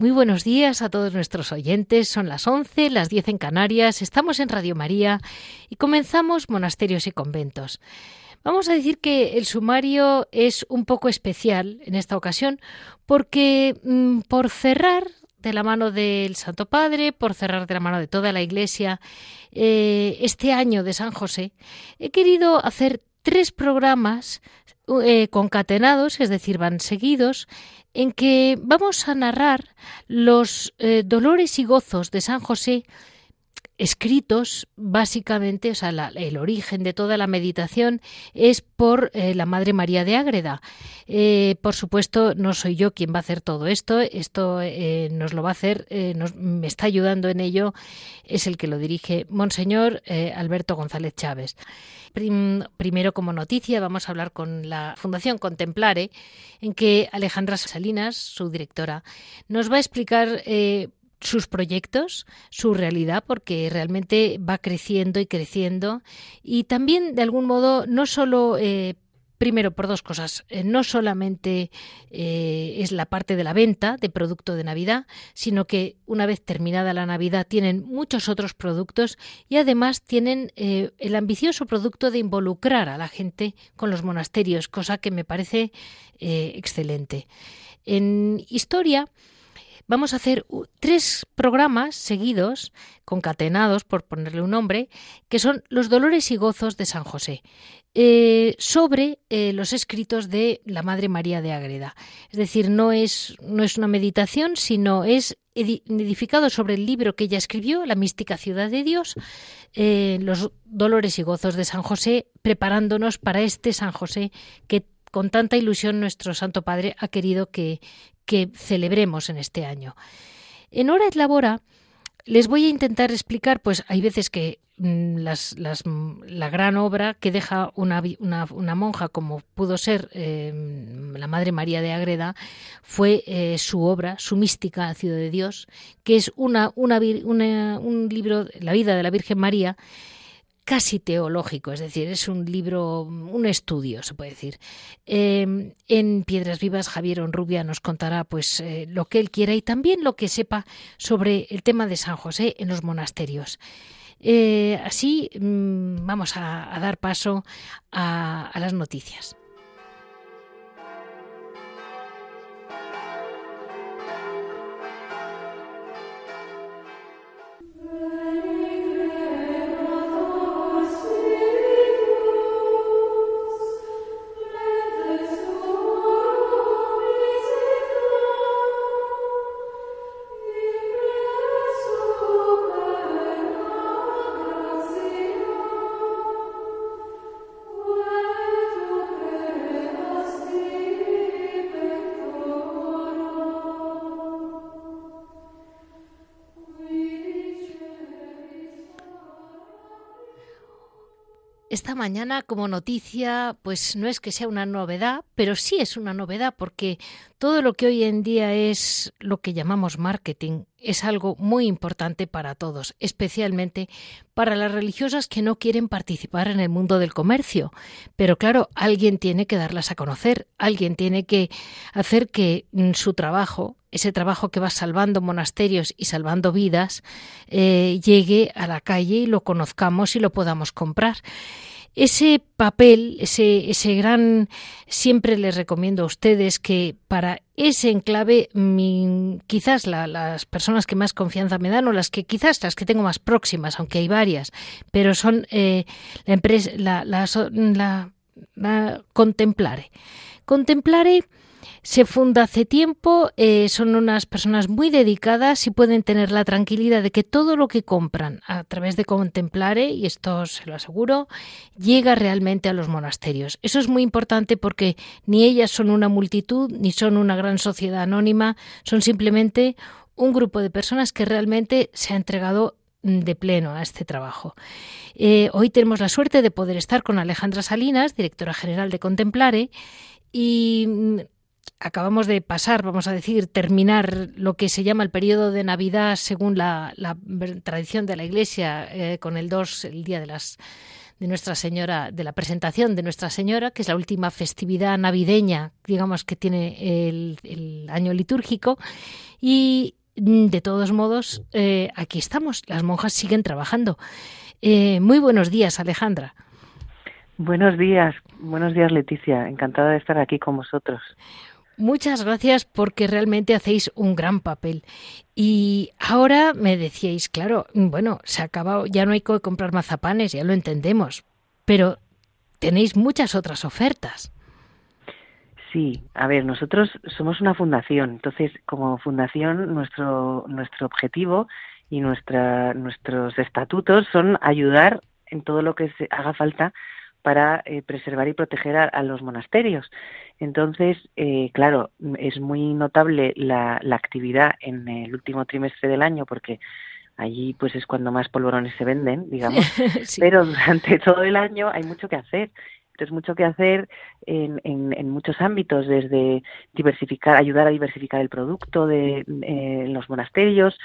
Muy buenos días a todos nuestros oyentes. Son las 11, las 10 en Canarias. Estamos en Radio María y comenzamos Monasterios y Conventos. Vamos a decir que el sumario es un poco especial en esta ocasión porque mm, por cerrar de la mano del Santo Padre, por cerrar de la mano de toda la Iglesia, eh, este año de San José, he querido hacer tres programas eh, concatenados, es decir, van seguidos, en que vamos a narrar los eh, dolores y gozos de San José escritos básicamente, o sea, el origen de toda la meditación es por eh, la Madre María de Ágreda. Eh, por supuesto, no soy yo quien va a hacer todo esto, esto nos lo va a hacer, nos, me está ayudando en ello, es el que lo dirige Monseñor Alberto González Chávez. primero, como noticia, vamos a hablar con la Fundación Contemplare, en que Alejandra Salinas, su directora, nos va a explicar sus proyectos, su realidad, porque realmente va creciendo y creciendo. Y también, de algún modo, no solo eh, Primero, por dos cosas. Eh, no solamente eh, es la parte de la venta de producto de Navidad, sino que una vez terminada la Navidad tienen muchos otros productos y además tienen el ambicioso producto de involucrar a la gente con los monasterios, cosa que me parece excelente. En historia, vamos a hacer tres programas seguidos, concatenados, por ponerle un nombre, que son los dolores y gozos de San José. Eh, sobre eh, los escritos de la Madre María de Ágreda. Es decir, no es, no es una meditación, sino es edificado sobre el libro que ella escribió, La mística ciudad de Dios, eh, los dolores y gozos de San José, preparándonos para este San José que con tanta ilusión nuestro Santo Padre ha querido que, que celebremos en este año. En Hora et Labora les voy a intentar explicar, pues hay veces que mm, las, la gran obra que deja una, una, monja como pudo ser em, la Madre María de Agreda fue eh, su obra, su mística Ciudad de Dios, que es una, una, un libro, la vida de la Virgen María, casi teológico, es decir, es un libro, un estudio, se puede decir. Em, en Piedras Vivas, Javier Onrubia nos contará pues eh, lo que él quiera y también lo que sepa sobre el tema de San José en los monasterios. Eh, así mm, vamos a, dar paso a las noticias. Esta mañana como noticia, pues no es que sea una novedad, pero sí es una novedad porque todo lo que hoy en día es lo que llamamos marketing es algo muy importante para todos, especialmente para las religiosas que no quieren participar en el mundo del comercio. Pero claro, alguien tiene que darlas a conocer, alguien tiene que hacer que mm, su trabajo, ese trabajo que va salvando monasterios y salvando vidas, eh, llegue a la calle y lo conozcamos y lo podamos comprar. ese papel, ese, ese gran, siempre les recomiendo a ustedes que para ese enclave, quizás las personas que más confianza me dan o las que quizás las que tengo más próximas, aunque hay varias, pero son eh, la empresa, la, la, la, la Contemplare. Contemplare se funda hace tiempo, eh, son unas personas muy dedicadas y pueden tener la tranquilidad de que todo lo que compran a través de Contemplare, y esto se lo aseguro, llega realmente a los monasterios. Eso es muy importante porque ni ellas son una multitud, ni son una gran sociedad anónima, son simplemente un grupo de personas que realmente se ha entregado de pleno a este trabajo. Eh, hoy tenemos la suerte de poder estar con Alejandra Salinas, directora general de Contemplare, y acabamos de pasar, vamos a decir, terminar lo que se llama el periodo de Navidad según la, tradición de la Iglesia, eh, con el 2, el día de las de Nuestra Señora, de la presentación de Nuestra Señora, que es la última festividad navideña, digamos, que tiene el, año litúrgico. Y de todos modos, eh, aquí estamos, las monjas siguen trabajando. Eh, muy buenos días, Alejandra. Buenos días, buenos días Leticia, encantada de estar aquí con vosotros. Muchas gracias porque realmente hacéis un gran papel. Y ahora me decíais, claro, bueno, se ha acabado, ya no hay que comprar mazapanes, ya lo entendemos, pero tenéis muchas otras ofertas. Sí, a ver, nosotros somos una fundación, entonces como fundación nuestro nuestro objetivo y nuestra, nuestros estatutos son ayudar en todo lo que se haga falta para eh, preservar y proteger a, los monasterios. Entonces, eh, claro, es muy notable la, la, actividad en el último trimestre del año porque allí pues es cuando más polvorones se venden, digamos, pero durante todo el año hay mucho que hacer. Entonces, mucho que hacer en, en, en, muchos ámbitos, desde diversificar, ayudar a diversificar el producto de, eh, en los monasterios,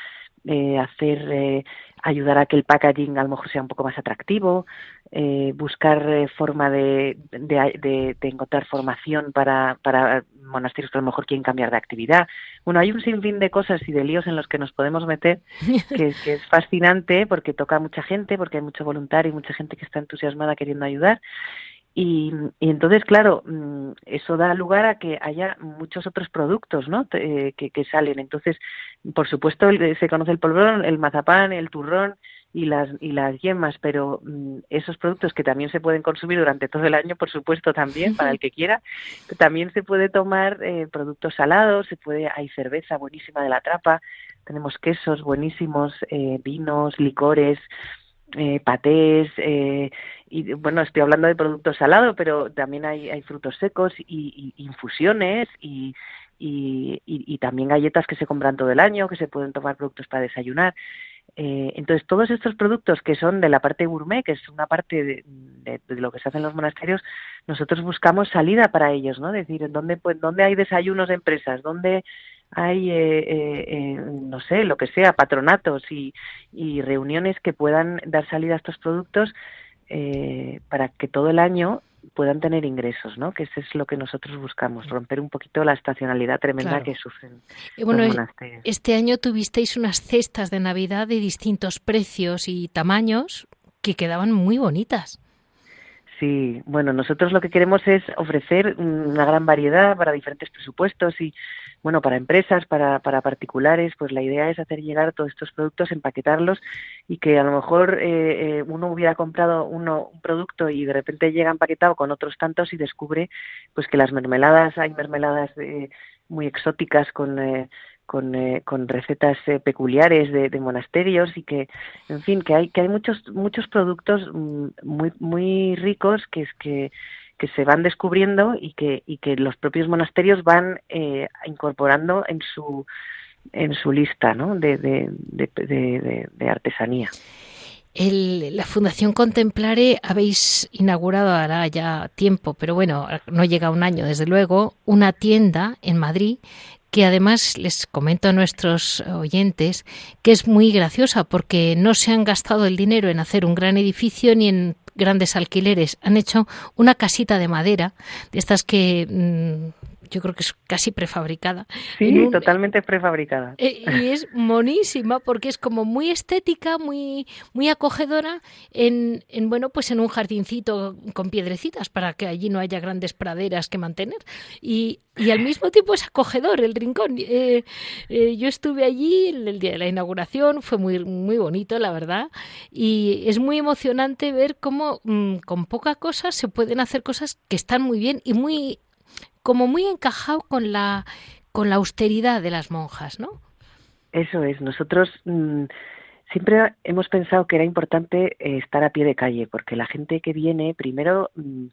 eh, hacer eh, ayudar a que el packaging a lo mejor sea un poco más atractivo, eh, buscar eh, forma de, de, de, encontrar formación para, para monasterios que a lo mejor quieren cambiar de actividad. Bueno, hay un sinfín de cosas y de líos en los que nos podemos meter, que, que es fascinante porque toca a mucha gente, porque hay mucho voluntario y mucha gente que está entusiasmada queriendo ayudar. Y, entonces, claro, mm, eso da lugar a que haya muchos otros productos ¿no? Eh, que, que, salen. Entonces, por supuesto, se conoce el polvorón, el mazapán, el turrón y las, y las yemas, pero mm, esos productos que también se pueden consumir durante todo el año, por supuesto, también, para el que quiera, también se puede tomar eh, productos salados, se puede hay cerveza buenísima de la trapa, tenemos quesos buenísimos, eh, vinos, licores, eh, patés, eh, y bueno, estoy hablando de productos salados, pero también hay, hay frutos secos y, infusiones y, y, y, también galletas que se compran todo el año, que se pueden tomar productos para desayunar. Eh, entonces, todos estos productos que son de la parte gourmet, que es una parte de, lo que se hace en los monasterios, nosotros buscamos salida para ellos, ¿no? Es decir, ¿dónde, pues, dónde hay desayunos de empresas? ¿Dónde hay, eh, eh, eh, no sé, lo que sea, patronatos y, y, reuniones que puedan dar salida a estos productos eh, para que todo el año puedan tener ingresos, ¿no? Que eso es lo que nosotros buscamos, romper un poquito la estacionalidad tremenda que sufren bueno, los monasterios. Este año tuvisteis unas cestas de Navidad de distintos precios y tamaños que quedaban muy bonitas. Sí, bueno, nosotros lo que queremos es ofrecer una gran variedad para diferentes presupuestos y bueno, para empresas, para, para particulares, pues la idea es hacer llegar todos estos productos, empaquetarlos y que a lo mejor eh, eh, uno hubiera comprado uno, un producto y de repente llega empaquetado con otros tantos y descubre pues que las mermeladas, hay mermeladas eh, muy exóticas con... Eh, con, eh, con, recetas eh, peculiares de, de, monasterios y que en fin que hay que hay muchos muchos productos mm, muy muy ricos que es que que se van descubriendo y que, y que los propios monasterios van eh, incorporando en su, en su lista ¿no? de, de, artesanía. El, la Fundación Contemplare habéis inaugurado hará ya tiempo, pero bueno, no llega un año desde luego, una tienda en Madrid que además les comento a nuestros oyentes que es muy graciosa porque no se han gastado el dinero en hacer un gran edificio ni en grandes alquileres. Han hecho una casita de madera, de estas que mm, yo creo que es casi prefabricada. Sí, totalmente prefabricada. Eh, y es monísima porque es como muy estética, muy, muy acogedora en, en, bueno, pues en un jardincito con piedrecitas para que allí no haya grandes praderas que mantener. Y, y al mismo tiempo es acogedor el rincón. Eh, eh, yo estuve allí el día de la inauguración, fue muy, muy bonito, la verdad, y es muy emocionante ver cómo mm, con poca cosa se pueden hacer cosas que están muy bien y muy como muy encajado con la con la austeridad de las monjas, ¿no? Eso es. Nosotros mm, siempre hemos pensado que era importante eh, estar a pie de calle, porque la gente que viene, primero, mm,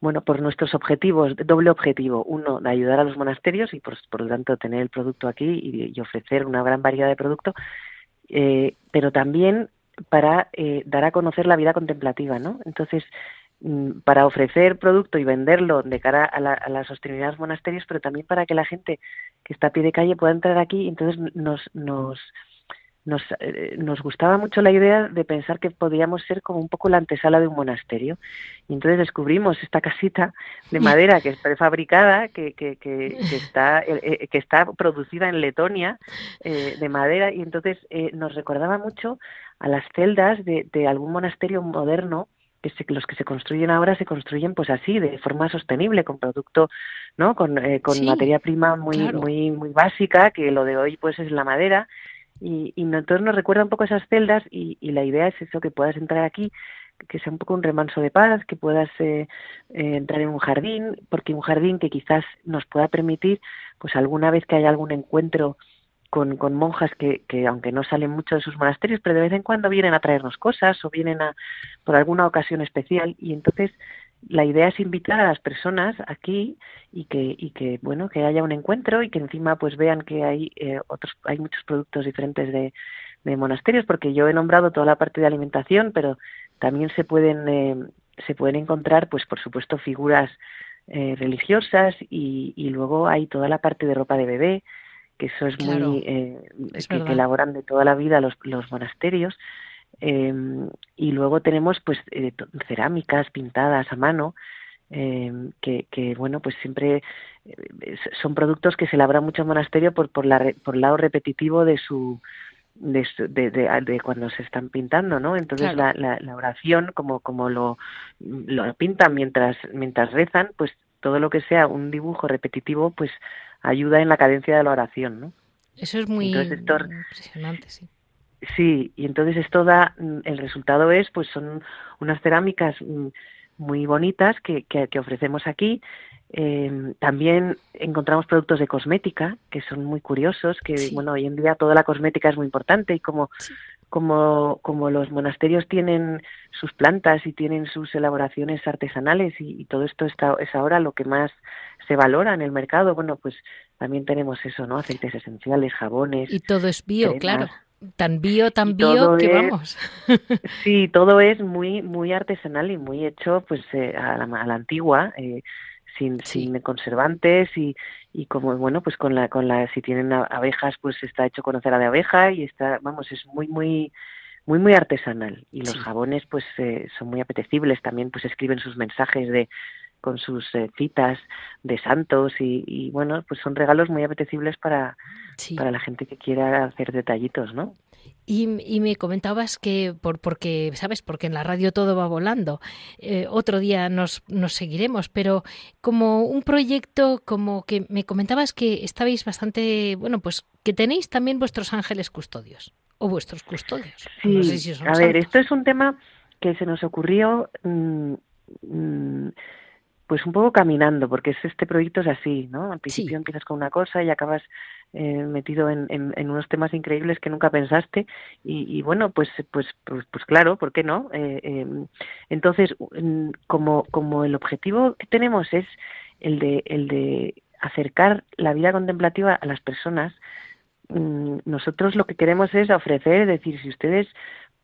bueno, por nuestros objetivos, doble objetivo. Uno, de ayudar a los monasterios y por, lo tanto tener el producto aquí y, ofrecer una gran variedad de producto, eh, pero también para eh, dar a conocer la vida contemplativa, ¿no? Entonces, para ofrecer producto y venderlo de cara a la, a la, sostenibilidad de los monasterios, pero también para que la gente que está a pie de calle pueda entrar aquí. Y entonces nos, nos nos, eh, nos gustaba mucho la idea de pensar que podíamos ser como un poco la antesala de un monasterio. Y entonces descubrimos esta casita de madera que es prefabricada, que, que, que, está, eh, eh, que está producida en Letonia, de madera, y entonces nos recordaba mucho a las celdas de, de algún monasterio moderno que los que se construyen ahora se construyen pues así de forma sostenible con producto no con, con materia prima muy muy muy básica que lo de hoy pues es la madera. Y, y entonces nos recuerda un poco esas celdas y, y, la idea es eso, que puedas entrar aquí, que sea un poco un remanso de paz, que puedas eh, eh, entrar en un jardín, porque un jardín que quizás nos pueda permitir, pues alguna vez que haya algún encuentro con, con monjas que, que, aunque no salen mucho de sus monasterios, pero de vez en cuando vienen a traernos cosas o vienen a por alguna ocasión especial. Y entonces la idea es invitar a las personas aquí y que y que bueno que haya un encuentro y que encima pues vean que hay eh, otros hay muchos productos diferentes de, de, monasterios porque yo he nombrado toda la parte de alimentación pero también se pueden eh, se pueden encontrar pues por supuesto figuras eh, religiosas y, y, luego hay toda la parte de ropa de bebé que eso es muy eh, es que, que, elaboran de toda la vida los, los monasterios eh, y luego tenemos pues eh, cerámicas pintadas a mano eh, que, que, bueno pues siempre eh, son productos que se elaboran mucho en monasterio por por la por el lado repetitivo de su de, de, de, de, cuando se están pintando, ¿no? Entonces claro. la, la, la, oración, como, como lo, lo pintan mientras, mientras rezan, pues todo lo que sea un dibujo repetitivo, pues ayuda en la cadencia de la oración, ¿no? Eso es muy Entonces, esto, impresionante, sí. Sí, y entonces esto da, mm, el resultado es, pues son unas cerámicas mm, muy bonitas que, que, que ofrecemos aquí. Eh, también encontramos productos de cosmética que son muy curiosos, que sí. bueno, hoy en día toda la cosmética es muy importante y como, sí. Como, como los monasterios tienen sus plantas y tienen sus elaboraciones artesanales y, y todo esto está, es ahora lo que más se valora en el mercado, bueno, pues también tenemos eso, ¿no? Aceites esenciales, jabones. Y todo es bio, cremas. claro tan bio, tan bio que es, vamos. sí, todo es muy muy artesanal y muy hecho pues eh, a, la, a, la, antigua, eh, sin, sí. sin conservantes y, y como bueno pues con la con la si tienen abejas pues está hecho con cera de abeja y está vamos es muy muy muy muy artesanal y los sí. jabones pues eh, son muy apetecibles también pues escriben sus mensajes de con sus eh, citas de santos y, y, bueno, pues son regalos muy apetecibles para, sí. para la gente que quiera hacer detallitos, ¿no? Y, y, me comentabas que, por, porque, ¿sabes? Porque en la radio todo va volando. Eh, otro día nos, nos seguiremos, pero como un proyecto, como que me comentabas que estabais bastante, bueno, pues que tenéis también vuestros ángeles custodios o vuestros custodios. Sí, no sé si son a santos. ver, esto es un tema que se nos ocurrió. Mmm, mmm, pues un poco caminando, porque es, este proyecto es así, ¿no? Al principio sí. empiezas con una cosa y acabas eh, metido en, en, en, unos temas increíbles que nunca pensaste y, y bueno, pues, pues, pues, pues, claro, ¿por qué no? Eh, eh, entonces, como, como el objetivo que tenemos es el de, el de acercar la vida contemplativa a las personas, mm, nosotros lo que queremos es ofrecer, es decir, si ustedes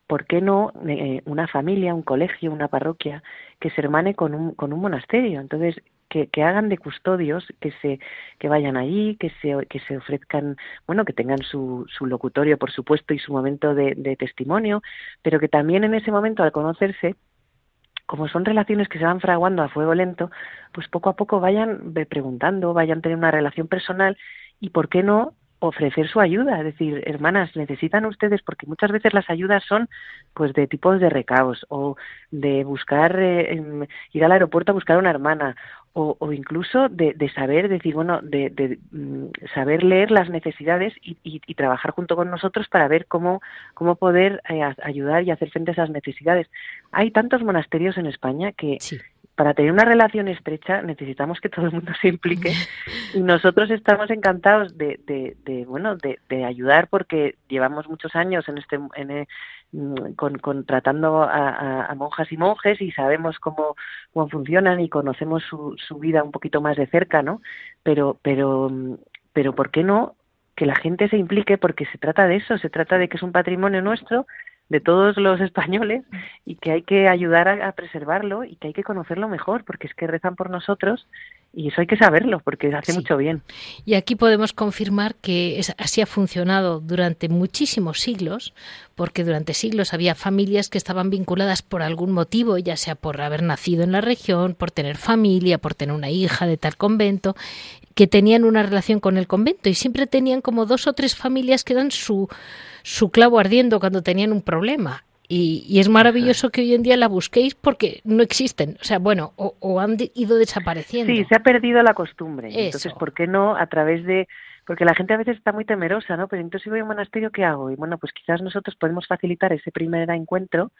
¿por qué no eh, una familia, un colegio, una parroquia que se hermane con un, con un monasterio? Entonces, que, que, hagan de custodios, que se que vayan allí, que se que se ofrezcan, bueno, que tengan su, su locutorio, por supuesto, y su momento de, testimonio, pero que también en ese momento, al conocerse, como son relaciones que se van fraguando a fuego lento, pues poco a poco vayan preguntando, vayan teniendo una relación personal y, ¿por qué no?, ofrecer su ayuda, es decir, hermanas, necesitan ustedes, porque muchas veces las ayudas son pues de tipos de recaos o de buscar, eh, ir al aeropuerto a buscar a una hermana o, incluso de, saber, decir, bueno, de, mm, saber leer las necesidades y, trabajar junto con nosotros para ver cómo, cómo poder eh, ayudar y hacer frente a esas necesidades. Hay tantos monasterios en España que, para tener una relación estrecha necesitamos que todo el mundo se implique y nosotros estamos encantados de, de, bueno de, ayudar porque llevamos muchos años en este en, eh, mm, con, tratando a, monjas y monjes y sabemos cómo, cómo funcionan y conocemos su, su vida un poquito más de cerca no pero pero mm, pero por qué no que la gente se implique porque se trata de eso se trata de que es un patrimonio nuestro de todos los españoles y que hay que ayudar a, preservarlo y que hay que conocerlo mejor porque es que rezan por nosotros y eso hay que saberlo porque hace mucho bien. Y aquí podemos confirmar que así ha funcionado durante muchísimos siglos, porque durante siglos había familias que estaban vinculadas por algún motivo, ya sea por haber nacido en la región, por tener familia, por tener una hija de tal convento, que tenían una relación con el convento y siempre tenían como dos o tres familias que eran su su clavo ardiendo cuando tenían un problema. Y, es maravilloso que hoy en día la busquéis porque no existen. O sea, bueno, o, han ido desapareciendo. Sí, se ha perdido la costumbre. Entonces, ¿por qué no a través de porque la gente a veces está muy temerosa, ¿no? Pero entonces si voy a un monasterio, ¿qué hago? Y bueno, pues quizás nosotros podemos facilitar ese primer encuentro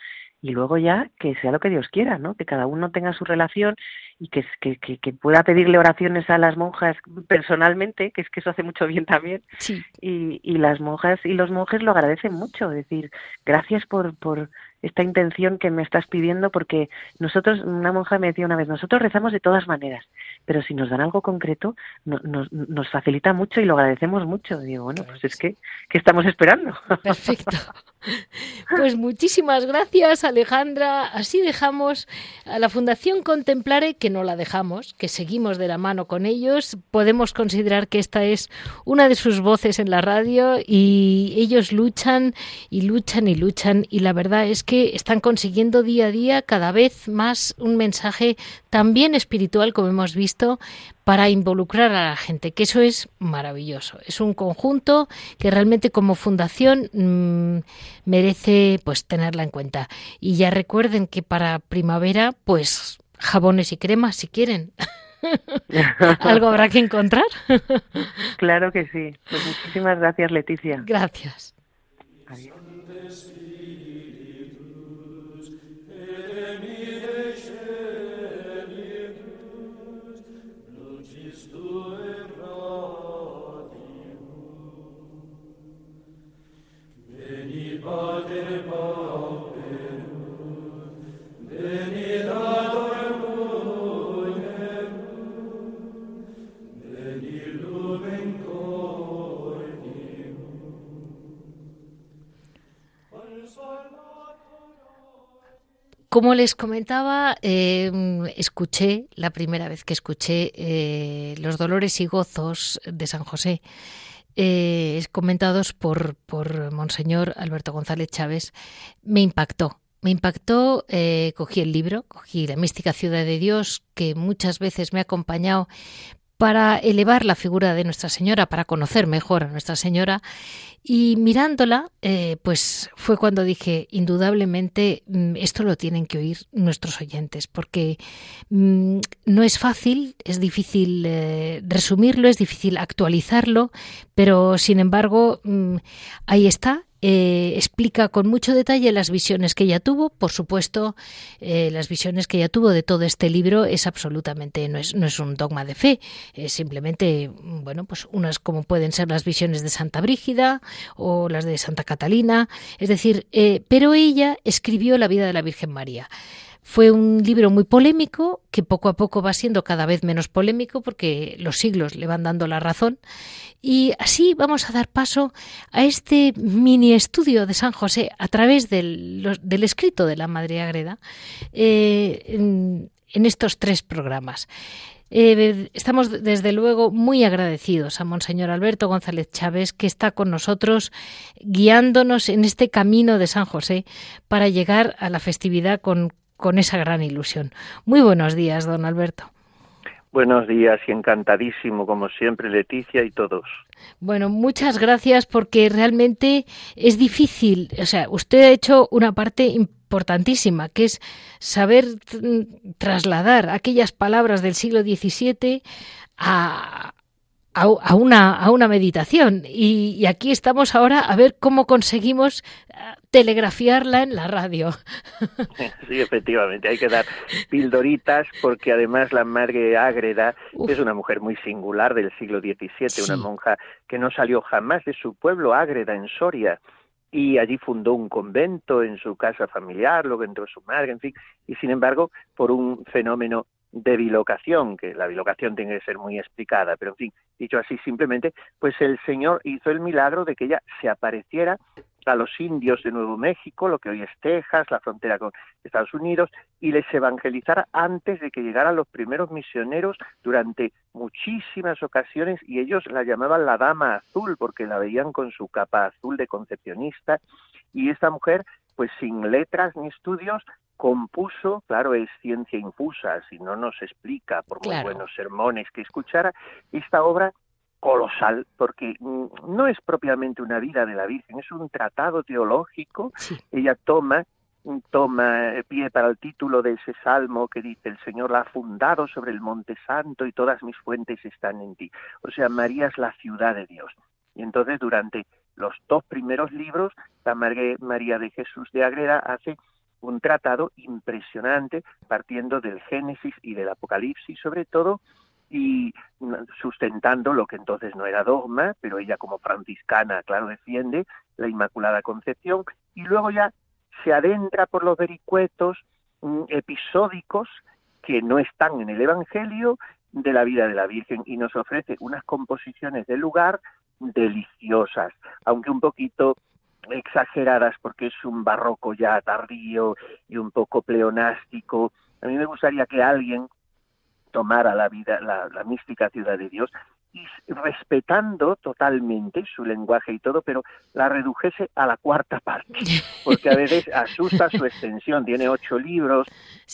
y luego ya que sea lo que Dios quiera, ¿no? Que cada uno tenga su relación y que, que, que, pueda pedirle oraciones a las monjas personalmente, que es que eso hace mucho bien también. Sí. Y, y las monjas y los monjes lo agradecen mucho, es decir, gracias por, por esta intención que me estás pidiendo, porque nosotros, una monja me decía una vez, nosotros rezamos de todas maneras, pero si nos dan algo concreto, nos facilita mucho y lo agradecemos mucho. Digo, bueno, pues es que, ¿qué estamos esperando? Perfecto. Pues muchísimas gracias, Alejandra. Así dejamos a la Fundación Contemplare, que no la dejamos, que seguimos de la mano con ellos. Podemos considerar que esta es una de sus voces en la radio y ellos luchan y luchan y luchan y la verdad es que están consiguiendo día a día cada vez más un mensaje también espiritual, como hemos visto, para involucrar a la gente, que eso es maravilloso. Es un conjunto que realmente como fundación mm, merece pues tenerla en cuenta. Y ya recuerden que para primavera, pues jabones y cremas si quieren. Algo habrá que encontrar. claro que sí. Pues muchísimas gracias, Leticia. Gracias. Como les comentaba, em, escuché la primera vez que escuché eh, los dolores y gozos de San José, eh, comentados por, por Monseñor Alberto González Chávez, me impactó. Me impactó, eh, cogí el libro, cogí La mística ciudad de Dios, que muchas veces me ha acompañado para elevar la figura de Nuestra Señora, para conocer mejor a Nuestra Señora. Y mirándola, eh, pues fue cuando dije, indudablemente, mm, esto lo tienen que oír nuestros oyentes, porque mm, no es fácil, es difícil eh, resumirlo, es difícil actualizarlo, pero sin embargo, mm, ahí está eh, explica con mucho detalle las visiones que ella tuvo. Por supuesto, eh, las visiones que ella tuvo de todo este libro es absolutamente, no es, no es un dogma de fe, es simplemente, bueno, pues unas como pueden ser las visiones de Santa Brígida o las de Santa Catalina, es decir, eh, pero ella escribió la vida de la Virgen María. Fue un libro muy polémico, que poco a poco va siendo cada vez menos polémico porque los siglos le van dando la razón. Y así vamos a dar paso a este mini estudio de San José a través del, escrito de la Madre Agreda eh, en, estos tres programas. Eh, estamos desde luego muy agradecidos a Monseñor Alberto González Chávez que está con nosotros guiándonos en este camino de San José para llegar a la festividad con con esa gran ilusión. Muy buenos días, don Alberto. Buenos días y encantadísimo, como siempre, Leticia y todos. Bueno, muchas gracias porque realmente es difícil. O sea, usted ha hecho una parte importantísima, que es saber trasladar aquellas palabras del siglo XVII a, a, una, a una meditación. Y, aquí estamos ahora a ver cómo conseguimos telegrafiarla en la radio. Sí, efectivamente, hay que dar pildoritas porque además la Madre Ágreda es una mujer muy singular del siglo XVII, una monja que no salió jamás de su pueblo Ágreda en Soria y allí fundó un convento en su casa familiar, luego entró su madre, en fin, y sin embargo, por un fenómeno de bilocación, que la bilocación tiene que ser muy explicada, pero en fin, dicho así simplemente, pues el Señor hizo el milagro de que ella se apareciera a los indios de Nuevo México, lo que hoy es Texas, la frontera con Estados Unidos, y les evangelizara antes de que llegaran los primeros misioneros durante muchísimas ocasiones, y ellos la llamaban la Dama Azul, porque la veían con su capa azul de concepcionista, y esta mujer, pues sin letras ni estudios, compuso, claro, es ciencia infusa, si no nos explica por muy buenos sermones que escuchara, esta obra colosal, porque mm, no es propiamente una vida de la Virgen, es un tratado teológico. Ella toma toma pie para el título de ese salmo que dice el Señor la ha fundado sobre el monte santo y todas mis fuentes están en ti. O sea, María es la ciudad de Dios. Y entonces durante los dos primeros libros, la María de Jesús de Agreda hace un tratado impresionante partiendo del Génesis y del Apocalipsis sobre todo y sustentando lo que entonces no era dogma, pero ella como franciscana, claro, defiende la Inmaculada Concepción y luego ya se adentra por los vericuetos mm, episódicos que no están en el Evangelio de la vida de la Virgen y nos ofrece unas composiciones del lugar deliciosas, aunque un poquito exageradas porque es un barroco ya tardío y un poco pleonástico. A mí me gustaría que alguien tomara la vida, la, mística ciudad de Dios y respetando totalmente su lenguaje y todo, pero la redujese a la cuarta parte, porque a veces asusta su extensión, tiene ocho libros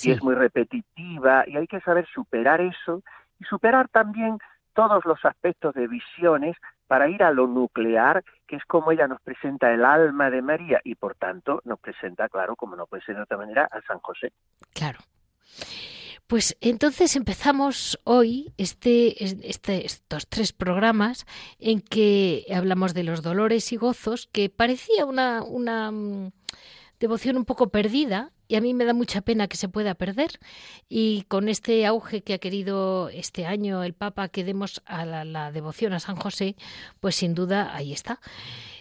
y es muy repetitiva y hay que saber superar eso y superar también todos los aspectos de visiones para ir a lo nuclear, que es como ella nos presenta el alma de María y por tanto nos presenta, claro, como no puede ser de otra manera, a San José. Claro. Pues entonces empezamos hoy este, este, estos tres programas en que hablamos de los dolores y gozos, que parecía una, una mm, devoción un poco perdida y a mí me da mucha pena que se pueda perder. Y con este auge que ha querido este año el Papa que demos a la, devoción a San José, pues sin duda ahí está.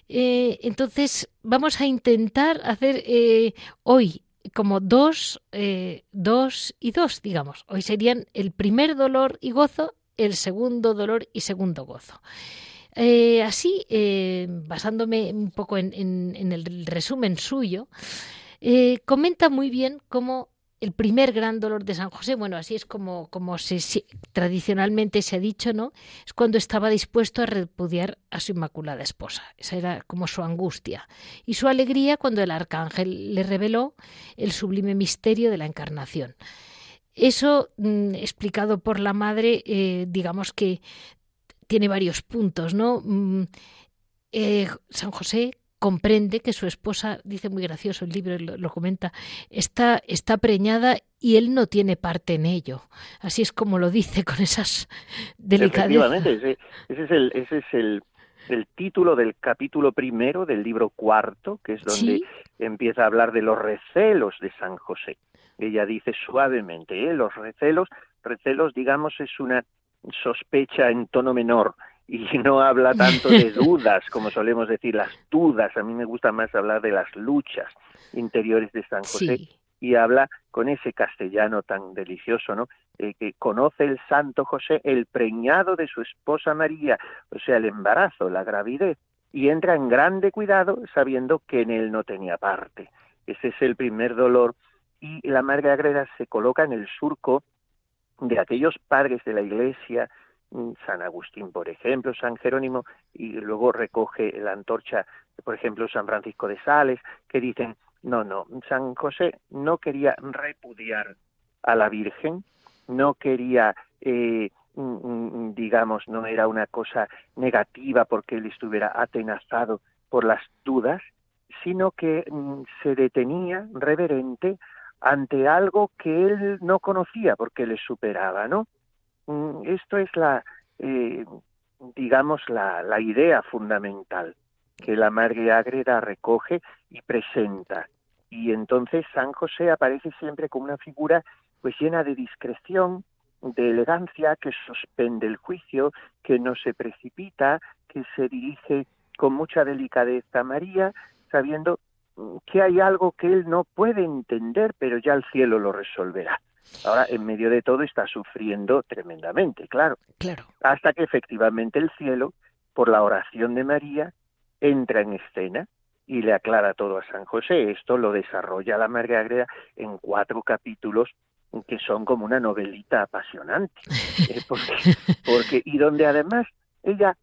Eh, entonces vamos a intentar hacer eh, hoy como dos, eh, dos y dos, digamos. Hoy serían el primer dolor y gozo, el segundo dolor y segundo gozo. así, basándome un poco en, en el resumen suyo, eh, comenta muy bien cómo el primer gran dolor de San José, bueno, así es como, como se, tradicionalmente se ha dicho, ¿no? Es cuando estaba dispuesto a repudiar a su inmaculada esposa. Esa era como su angustia. Y su alegría cuando el arcángel le reveló el sublime misterio de la encarnación. Eso, mm, explicado por la madre, eh, digamos que tiene varios puntos, ¿no? Mm, eh, San José comprende que su esposa, dice muy gracioso el libro, lo, comenta, está, está preñada y él no tiene parte en ello. Así es como lo dice con esas delicadezas. Efectivamente, ese, es, el, ese es el, el título del capítulo primero del libro cuarto, que es donde empieza a hablar de los recelos de San José. Ella dice suavemente, ¿eh? los recelos, recelos digamos es una sospecha en tono menor, y no habla tanto de dudas, como solemos decir, las dudas. A mí me gusta más hablar de las luchas interiores de San José. Y habla con ese castellano tan delicioso, ¿no? Eh, que conoce el Santo José el preñado de su esposa María, o sea, el embarazo, la gravidez, y entra en grande cuidado sabiendo que en él no tenía parte. Ese es el primer dolor. Y la Madre Agreda se coloca en el surco de aquellos padres de la Iglesia San Agustín, por ejemplo, San Jerónimo, y luego recoge la antorcha, por ejemplo, San Francisco de Sales, que dicen, No, no, San José no quería repudiar a la Virgen, no quería, eh, mm, mm, digamos, no era una cosa negativa porque él estuviera atenazado por las dudas, sino que mm, se detenía reverente ante algo que él no conocía porque le superaba, ¿no? Esto es la, eh, digamos, la, la idea fundamental que la Madre Ágreda recoge y presenta. Y entonces San José aparece siempre como una figura pues llena de discreción, de elegancia, que suspende el juicio, que no se precipita, que se dirige con mucha delicadeza a María, sabiendo mm, que hay algo que él no puede entender, pero ya el cielo lo resolverá. Ahora, en medio de todo, está sufriendo tremendamente, claro. Claro. Hasta que efectivamente el cielo, por la oración de María, entra en escena y le aclara todo a San José. Esto lo desarrolla la Margarita en cuatro capítulos que son como una novelita apasionante. Eh, porque, y donde además ella,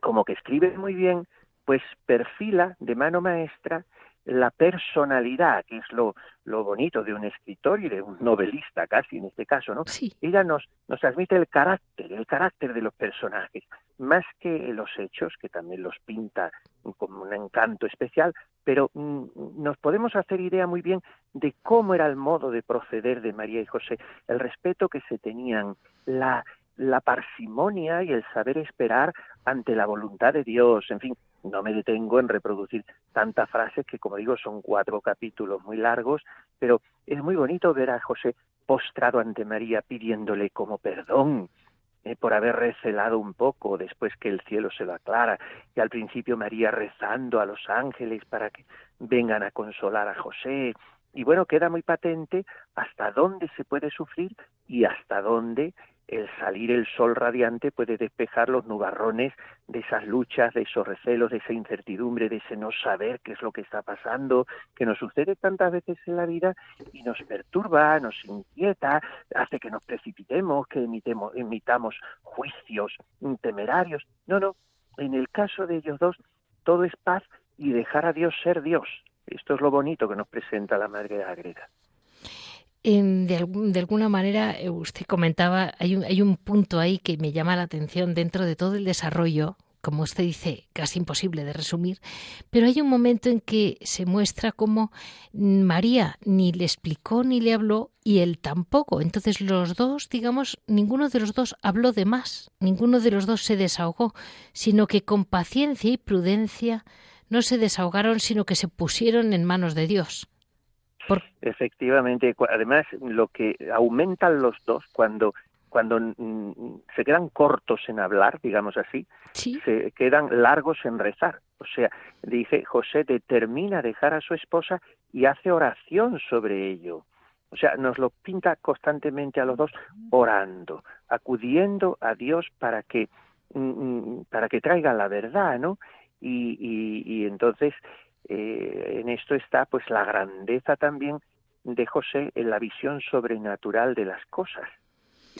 como que escribe muy bien, pues perfila de mano maestra la personalidad, que es lo, lo bonito de un escritor y de un novelista casi en este caso, ¿no? Sí. Ella nos, nos transmite el carácter, el carácter de los personajes, más que los hechos, que también los pinta como un encanto especial, pero mm, nos podemos hacer idea muy bien de cómo era el modo de proceder de María y José, el respeto que se tenían, la, la parsimonia y el saber esperar ante la voluntad de Dios, en fin, no me detengo en reproducir tantas frases que, como digo, son cuatro capítulos muy largos, pero es muy bonito ver a José postrado ante María pidiéndole como perdón eh, por haber recelado un poco después que el cielo se lo aclara, y al principio María rezando a los ángeles para que vengan a consolar a José. Y bueno, queda muy patente hasta dónde se puede sufrir y hasta dónde el salir el sol radiante puede despejar los nubarrones de esas luchas, de esos recelos, de esa incertidumbre, de ese no saber qué es lo que está pasando, que nos sucede tantas veces en la vida y nos perturba, nos inquieta, hace que nos precipitemos, que emitemos, emitamos juicios temerarios. No, no, en el caso de ellos dos, todo es paz y dejar a Dios ser Dios. Esto es lo bonito que nos presenta la Madre Agreda de, alguna manera, eh, usted comentaba, hay un, hay un punto ahí que me llama la atención dentro de todo el desarrollo, como usted dice, casi imposible de resumir, pero hay un momento en que se muestra cómo María ni le explicó ni le habló y él tampoco. Entonces los dos, digamos, ninguno de los dos habló de más, ninguno de los dos se desahogó, sino que con paciencia y prudencia no se desahogaron, sino que se pusieron en manos de Dios. Efectivamente, además lo que aumentan los dos cuando cuando mm, se quedan cortos en hablar, digamos así, se quedan largos en rezar. O sea, dice José determina dejar a su esposa y hace oración sobre ello. O sea, nos lo pinta constantemente a los dos orando, acudiendo a Dios para que mm, mm, para que traiga la verdad, ¿no? Y, y, y entonces eh, en esto está pues la grandeza también de José en la visión sobrenatural de las cosas.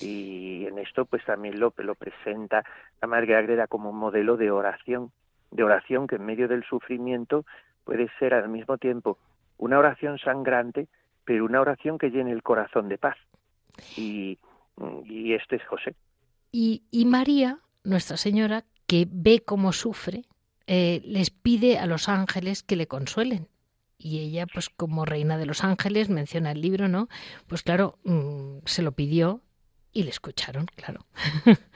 Y en esto pues también lo, lo presenta la Madre Agreda como un modelo de oración, de oración que en medio del sufrimiento puede ser al mismo tiempo una oración sangrante, pero una oración que llene el corazón de paz. Y, y este es José. Y, y María, Nuestra Señora, que ve cómo sufre, eh, les pide a los ángeles que le consuelen. Y ella, pues como reina de los ángeles, menciona el libro, ¿no? Pues claro, mm, se lo pidió y le escucharon, claro.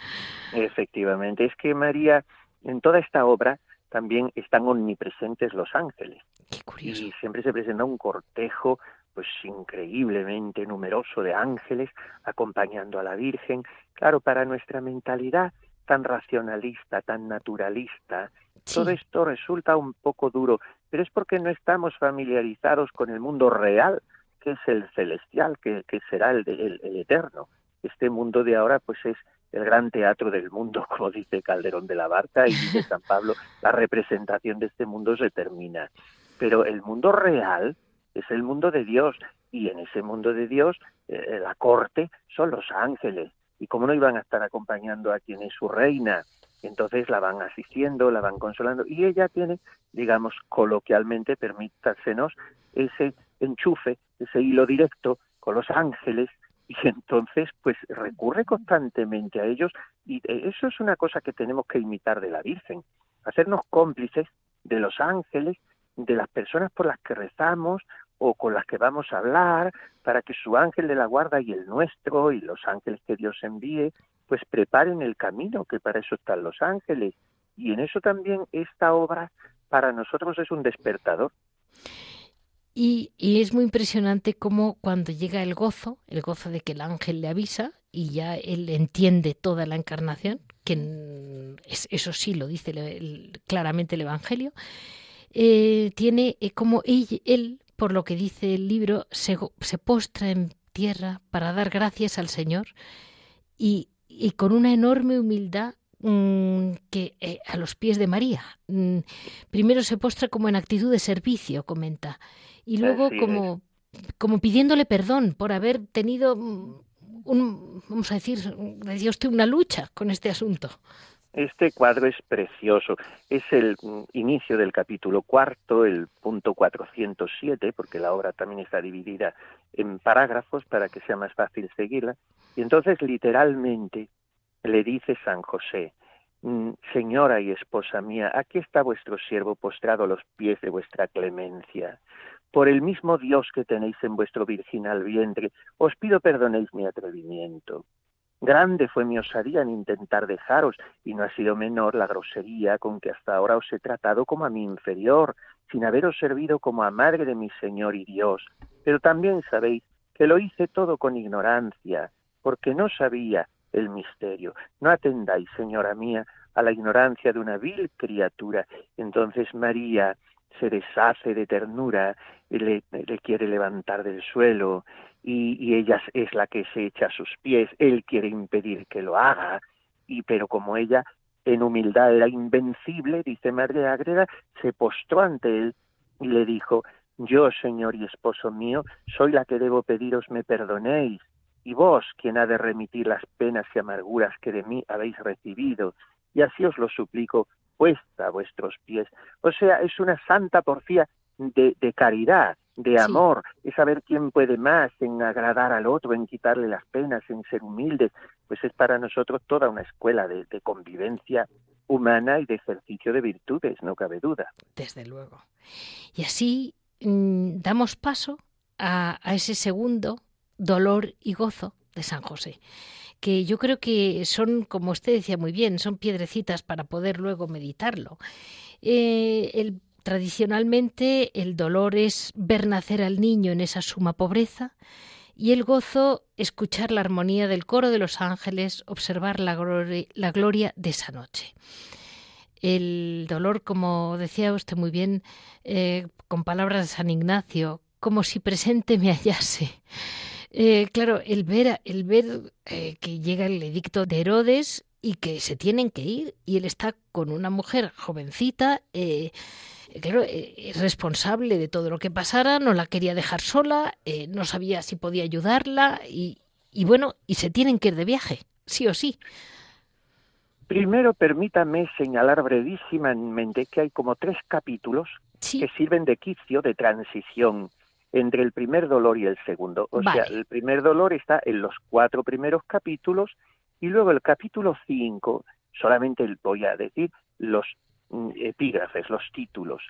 Efectivamente, es que María, en toda esta obra, también están omnipresentes los ángeles. Qué curioso. Y siempre se presenta un cortejo pues increíblemente numeroso de ángeles acompañando a la Virgen. Claro, para nuestra mentalidad tan racionalista, tan naturalista, todo esto resulta un poco duro, pero es porque no estamos familiarizados con el mundo real, que es el celestial, que, será el, el, eterno. Este mundo de ahora, pues es el gran teatro del mundo, como dice Calderón de la Barca y dice San Pablo, la representación de este mundo se termina. Pero el mundo real es el mundo de Dios, y en ese mundo de Dios, eh, la corte son los ángeles. ¿Y cómo no iban a estar acompañando a quien es su reina? entonces la van asistiendo, la van consolando y ella tiene, digamos, coloquialmente, permítasenos, ese enchufe, ese hilo directo con los ángeles y entonces pues recurre constantemente a ellos y eso es una cosa que tenemos que imitar de la Virgen, hacernos cómplices de los ángeles, de las personas por las que rezamos o con las que vamos a hablar, para que su ángel de la guarda y el nuestro y los ángeles que Dios envíe, pues preparen el camino, que para eso están los ángeles. Y en eso también esta obra para nosotros es un despertador. Y, es muy impresionante cómo cuando llega el gozo, el gozo de que el ángel le avisa y ya él entiende toda la encarnación, que eso sí lo dice claramente el Evangelio, eh, tiene eh, como él, por lo que dice el libro, se, postra en tierra para dar gracias al Señor y, con una enorme humildad mm, que eh, a los pies de María. Mm, primero se postra como en actitud de servicio, comenta, y luego como, como pidiéndole perdón por haber tenido mm, un, vamos a decir, Dios una lucha con este asunto. Este cuadro es precioso. Es el mm, inicio del capítulo cuarto, el punto 407, porque la obra también está dividida en parágrafos para que sea más fácil seguirla. Y entonces literalmente le dice San José, mm, Señora y esposa mía, aquí está vuestro siervo postrado a los pies de vuestra clemencia. Por el mismo Dios que tenéis en vuestro virginal vientre, os pido perdonéis mi atrevimiento. Grande fue mi osadía en intentar dejaros, y no ha sido menor la grosería con que hasta ahora os he tratado como a mi inferior, sin haberos servido como a madre de mi Señor y Dios. Pero también sabéis que lo hice todo con ignorancia, porque no sabía el misterio. No atendáis, señora mía, a la ignorancia de una vil criatura. Entonces María se deshace de ternura, le, le quiere levantar del suelo, y, ella es la que se echa a sus pies, él quiere impedir que lo haga, y pero como ella en humildad era invencible, dice Madre Agreda, se postró ante él y le dijo, yo, Señor y esposo mío, soy la que debo pediros me perdonéis, y vos quien ha de remitir las penas y amarguras que de mí habéis recibido, y así os lo suplico, puesta a vuestros pies. O sea, es una santa porfía de, de caridad, de amor, es saber quién puede más en agradar al otro, en quitarle las penas, en ser humildes, pues es para nosotros toda una escuela de, convivencia humana y de ejercicio de virtudes, no cabe duda. Desde luego. Y así mm, damos paso a, a ese segundo dolor y gozo de San José que yo creo que son, como usted decía muy bien, son piedrecitas para poder luego meditarlo. Eh, el Tradicionalmente el dolor es ver nacer al niño en esa suma pobreza y el gozo escuchar la armonía del coro de los ángeles, observar la, gloria, de esa noche. El dolor, como decía usted muy bien, eh, con palabras de San Ignacio, como si presente me hallase. Eh, claro, el ver, el ver eh, que llega el edicto de Herodes y que se tienen que ir y él está con una mujer jovencita claro, eh, es responsable de todo lo que pasara, no la quería dejar sola, eh, no sabía si podía ayudarla y, bueno, y se tienen que ir de viaje, sí o sí. Primero, permítame señalar brevísimamente que hay como tres capítulos que sirven de quicio, de transición entre el primer dolor y el segundo. O sea, el primer dolor está en los cuatro primeros capítulos y luego el capítulo cinco, solamente voy a decir los epígrafes, los títulos,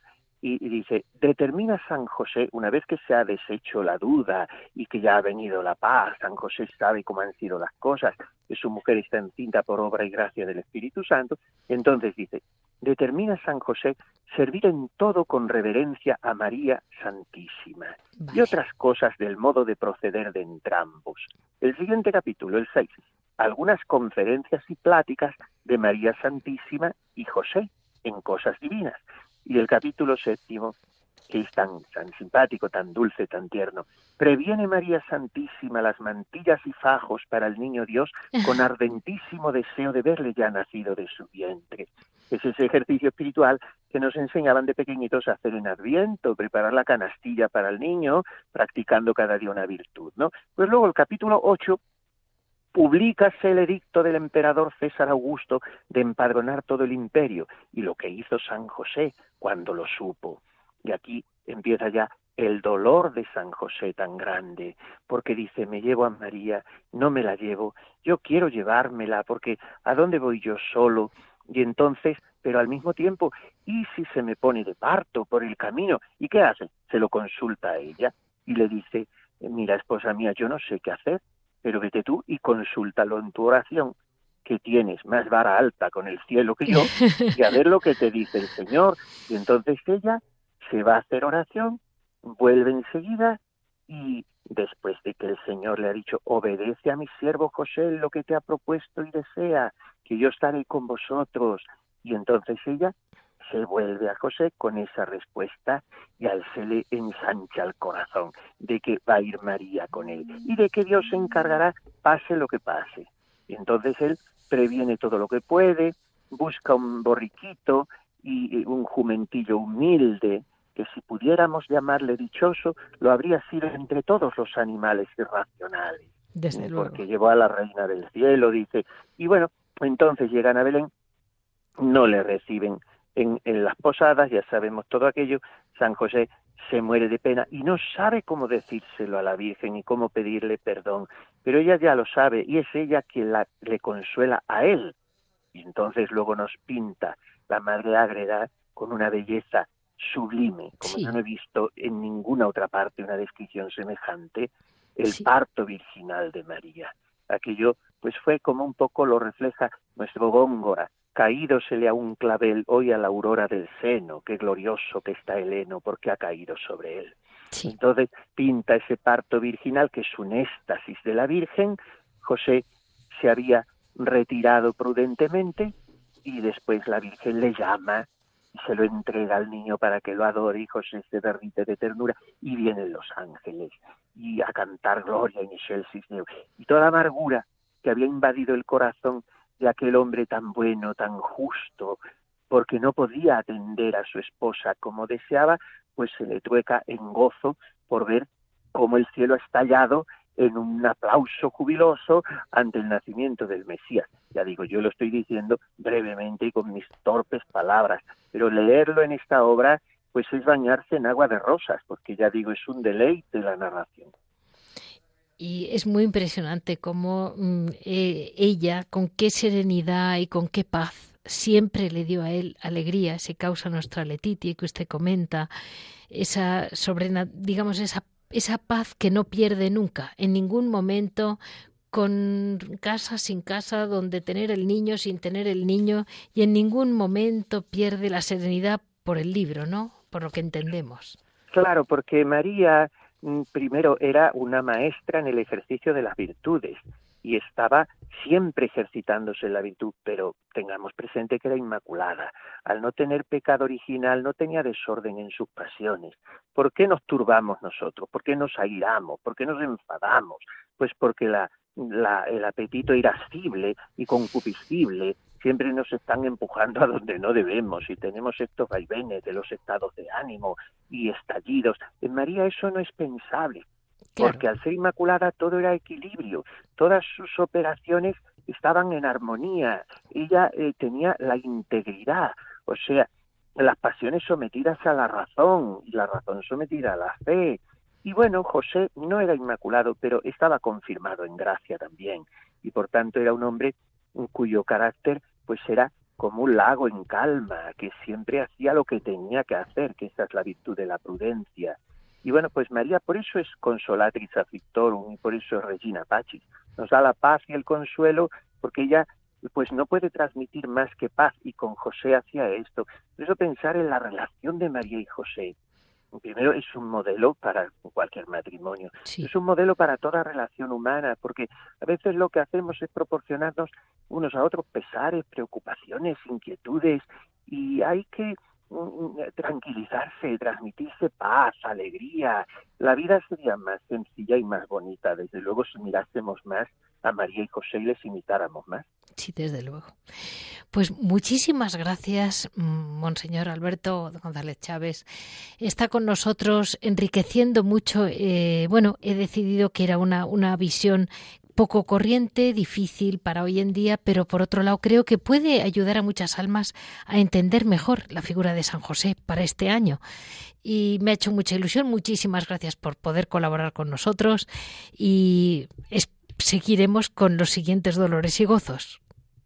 y, dice, determina San José, una vez que se ha deshecho la duda y que ya ha venido la paz, San José sabe cómo han sido las cosas, que su mujer está encinta por obra y gracia del Espíritu Santo, entonces dice, determina San José servir en todo con reverencia a María Santísima y otras cosas del modo de proceder de entrambos. El siguiente capítulo, el 6, algunas conferencias y pláticas de María Santísima y José, en cosas divinas. Y el capítulo séptimo, que es tan, tan simpático, tan dulce, tan tierno, previene María Santísima las mantillas y fajos para el niño Dios con ardentísimo deseo de verle ya nacido de su vientre. Es ese ejercicio espiritual que nos enseñaban de pequeñitos a hacer en Adviento, preparar la canastilla para el niño, practicando cada día una virtud, ¿no? Pues luego el capítulo 8 Publícase el edicto del emperador César Augusto de empadronar todo el imperio y lo que hizo San José cuando lo supo. Y aquí empieza ya el dolor de San José tan grande, porque dice, me llevo a María, no me la llevo, yo quiero llevármela, porque ¿a dónde voy yo solo? Y entonces, pero al mismo tiempo, ¿y si se me pone de parto por el camino? ¿Y qué hace? Se lo consulta a ella y le dice, mira, esposa mía, yo no sé qué hacer, pero vete tú y consúltalo en tu oración, que tienes más vara alta con el cielo que yo, y a ver lo que te dice el Señor. Y entonces ella se va a hacer oración, vuelve enseguida y después de que el Señor le ha dicho, obedece a mi siervo José lo que te ha propuesto y desea, que yo estaré con vosotros. Y entonces ella se vuelve a José con esa respuesta y al se le ensancha el corazón de que va a ir María con él y de que Dios se encargará pase lo que pase. Y entonces él previene todo lo que puede, busca un borriquito y un jumentillo humilde que si pudiéramos llamarle dichoso, lo habría sido entre todos los animales irracionales. Desde porque llevó a la reina del cielo, dice. Y bueno, entonces llegan a Belén, no le reciben en, las posadas, ya sabemos todo aquello, San José se muere de pena y no sabe cómo decírselo a la Virgen y cómo pedirle perdón, pero ella ya lo sabe y es ella quien la, le consuela a él. Y entonces luego nos pinta la Madre Ágreda con una belleza sublime, como yo no he visto en ninguna otra parte una descripción semejante, el parto virginal de María. Aquello pues fue como un poco lo refleja nuestro Góngora, caídosele a un clavel hoy a la aurora del seno, qué glorioso que está el heno porque ha caído sobre él. Entonces pinta ese parto virginal que es un éxtasis de la Virgen. José se había retirado prudentemente y después la Virgen le llama y se lo entrega al niño para que lo adore y José se derrite de ternura y vienen los ángeles y a cantar gloria en excelsis y toda amargura que había invadido el corazón de aquel hombre tan bueno, tan justo, porque no podía atender a su esposa como deseaba, pues se le trueca en gozo por ver cómo el cielo ha estallado en un aplauso jubiloso ante el nacimiento del Mesías. Ya digo, yo lo estoy diciendo brevemente y con mis torpes palabras, pero leerlo en esta obra pues es bañarse en agua de rosas, porque ya digo, es un deleite la narración. Y es muy impresionante cómo mm, eh, ella, con qué serenidad y con qué paz siempre le dio a él alegría, se causa nuestra Letitia que usted comenta, esa sobrena, digamos, esa, esa paz que no pierde nunca, en ningún momento, con casa sin casa, donde tener el niño sin tener el niño, y en ningún momento pierde la serenidad por el libro, ¿no? Por lo que entendemos. Claro, porque María primero era una maestra en el ejercicio de las virtudes y estaba siempre ejercitándose en la virtud, pero tengamos presente que era inmaculada. Al no tener pecado original, no tenía desorden en sus pasiones. ¿Por qué nos turbamos nosotros? ¿Por qué nos airamos? ¿Por qué nos enfadamos? Pues porque la, el apetito irascible y concupiscible siempre nos están empujando a donde no debemos y tenemos estos vaivenes de los estados de ánimo y estallidos. En María eso no es pensable, porque al ser inmaculada todo era equilibrio, todas sus operaciones estaban en armonía, ella eh, tenía la integridad, o sea, las pasiones sometidas a la razón y la razón sometida a la fe. Y bueno, José no era inmaculado, pero estaba confirmado en gracia también, y por tanto era un hombre cuyo carácter pues era como un lago en calma, que siempre hacía lo que tenía que hacer, que esa es la virtud de la prudencia. Y bueno, pues María por eso es consolatrix afflictorum y por eso es Regina Pacis. Nos da la paz y el consuelo porque ella pues no puede transmitir más que paz y con José hacía esto. Por eso pensar en la relación de María y José, primero es un modelo para cualquier matrimonio, es un modelo para toda relación humana, porque a veces lo que hacemos es proporcionarnos unos a otros pesares, preocupaciones, inquietudes, y hay que mm, mm, tranquilizarse, transmitirse paz, alegría. La vida sería más sencilla y más bonita, desde luego, si mirásemos más a María y José y les imitáramos más. Sí, desde luego. Pues muchísimas gracias, Monseñor Alberto González Chávez. Está con nosotros enriqueciendo mucho. Eh, bueno, he decidido que era una, una visión poco corriente, difícil para hoy en día, pero por otro lado creo que puede ayudar a muchas almas a entender mejor la figura de San José para este año. Y me ha hecho mucha ilusión. Muchísimas gracias por poder colaborar con nosotros y seguiremos con los siguientes dolores y gozos.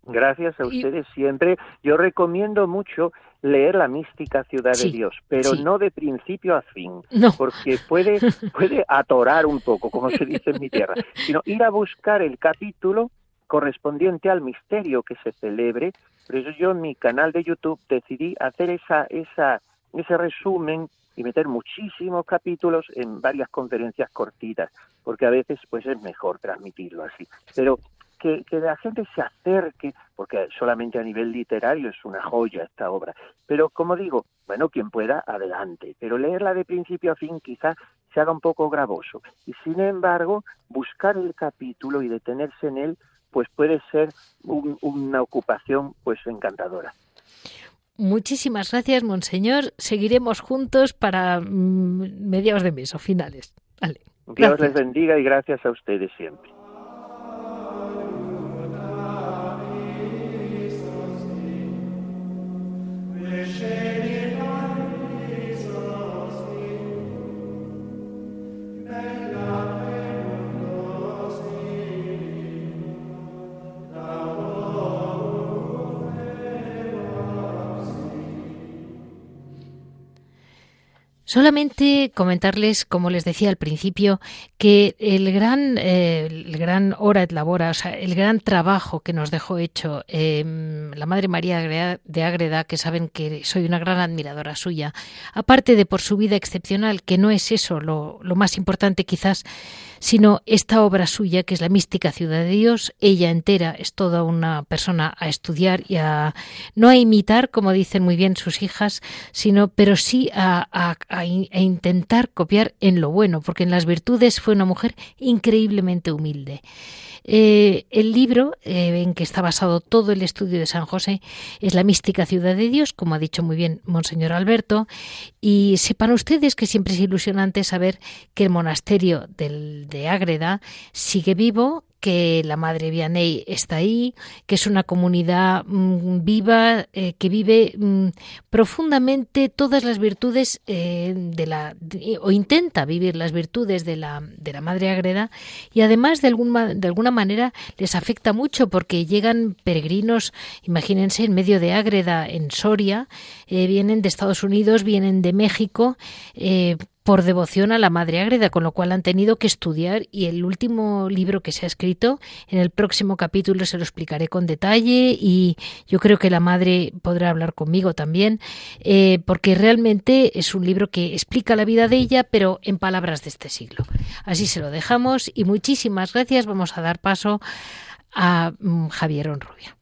Gracias a ustedes siempre. Yo recomiendo mucho leer la mística ciudad de Dios, pero no de principio a fin, porque puede, puede atorar un poco, como se dice en mi tierra, sino ir a buscar el capítulo correspondiente al misterio que se celebre. Por eso yo en mi canal de YouTube decidí hacer esa, esa, ese resumen y meter muchísimos capítulos en varias conferencias cortitas, porque a veces pues es mejor transmitirlo así. Pero que, la gente se acerque, porque solamente a nivel literario es una joya esta obra. Pero como digo, bueno, quien pueda, adelante. Pero leerla de principio a fin quizá se haga un poco gravoso. Y sin embargo, buscar el capítulo y detenerse en él, pues puede ser una ocupación pues encantadora. Muchísimas gracias, Monseñor. Seguiremos juntos para mm, mediados de mes o finales. Dios les bendiga y gracias a ustedes siempre. Shame. Solamente comentarles, como les decía al principio, que el gran, eh, el gran hora et labora, o sea, el gran trabajo que nos dejó hecho em, la Madre María de Ágreda, que saben que soy una gran admiradora suya, aparte de por su vida excepcional, que no es eso lo, lo más importante quizás, sino esta obra suya, que es la mística ciudad de Dios, ella entera es toda una persona a estudiar y a no a imitar, como dicen muy bien sus hijas, sino pero sí a, a, intentar copiar en lo bueno, porque en las virtudes fue una mujer increíblemente humilde. Eh, el libro eh, en que está basado todo el estudio de San José es La mística ciudad de Dios, como ha dicho muy bien Monseñor Alberto, y sepan ustedes que siempre es ilusionante saber que el monasterio del, de Ágreda sigue vivo, que la Madre Vianney está ahí, que es una comunidad mm, viva, eh, que vive mm, profundamente todas las virtudes eh, de la o intenta vivir las virtudes de la, de la Madre Agreda y además de alguna, de alguna manera les afecta mucho porque llegan peregrinos, imagínense, en medio de Ágreda, en Soria, eh, vienen de Estados Unidos, vienen de México, por devoción a la Madre Ágreda, con lo cual han tenido que estudiar y el último libro que se ha escrito, en el próximo capítulo se lo explicaré con detalle y yo creo que la Madre podrá hablar conmigo también, eh, porque realmente es un libro que explica la vida de ella, pero en palabras de este siglo. Así se lo dejamos y muchísimas gracias. Vamos a dar paso a mm, Javier Onrubia.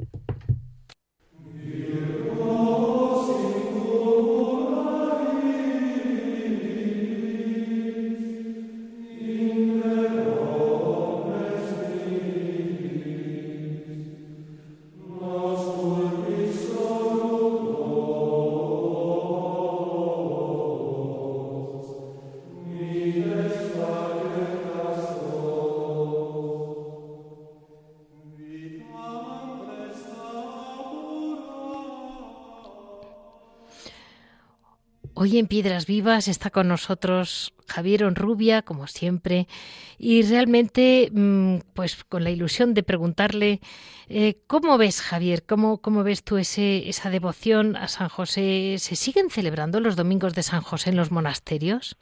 Hoy en Piedras Vivas está con nosotros Javier Onrubia, como siempre, y realmente, mm, pues con la ilusión de preguntarle, eh, ¿cómo ves, Javier? ¿Cómo, cómo ves tú ese, esa devoción a San José? ¿Se siguen celebrando los domingos de San José en los monasterios?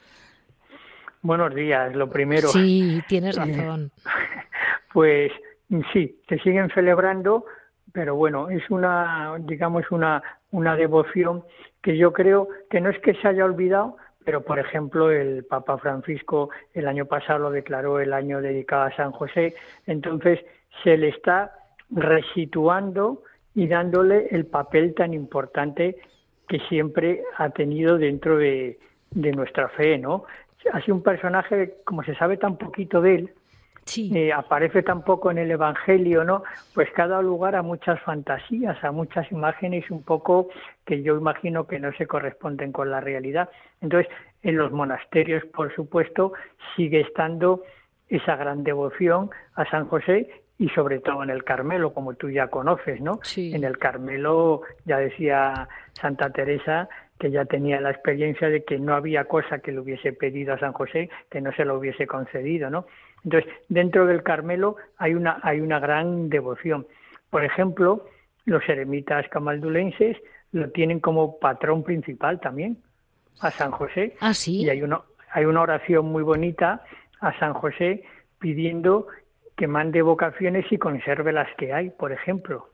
Buenos días, lo primero. Sí, tienes razón. pues sí, se siguen celebrando, pero bueno, es una, digamos, una, una devoción que yo creo que no es que se haya olvidado, pero por ejemplo el Papa Francisco el año pasado lo declaró el año dedicado a San José, entonces se le está resituando y dándole el papel tan importante que siempre ha tenido dentro de, de nuestra fe, ¿no? Sido un personaje, como se sabe tan poquito de él, eh, aparece tampoco en el Evangelio, ¿no? Pues cada lugar a muchas fantasías, a muchas imágenes un poco que yo imagino que no se corresponden con la realidad. Entonces, en los monasterios, por supuesto, sigue estando esa gran devoción a San José y sobre todo en el Carmelo, como tú ya conoces, ¿no? En el Carmelo ya decía Santa Teresa que ya tenía la experiencia de que no había cosa que le hubiese pedido a San José que no se lo hubiese concedido, ¿no? Entonces, dentro del Carmelo hay una, hay una gran devoción. Por ejemplo, los eremitas camaldulenses lo tienen como patrón principal también, a San José. Ah, sí. Y hay una, hay una oración muy bonita a San José pidiendo que mande vocaciones y conserve las que hay, por ejemplo.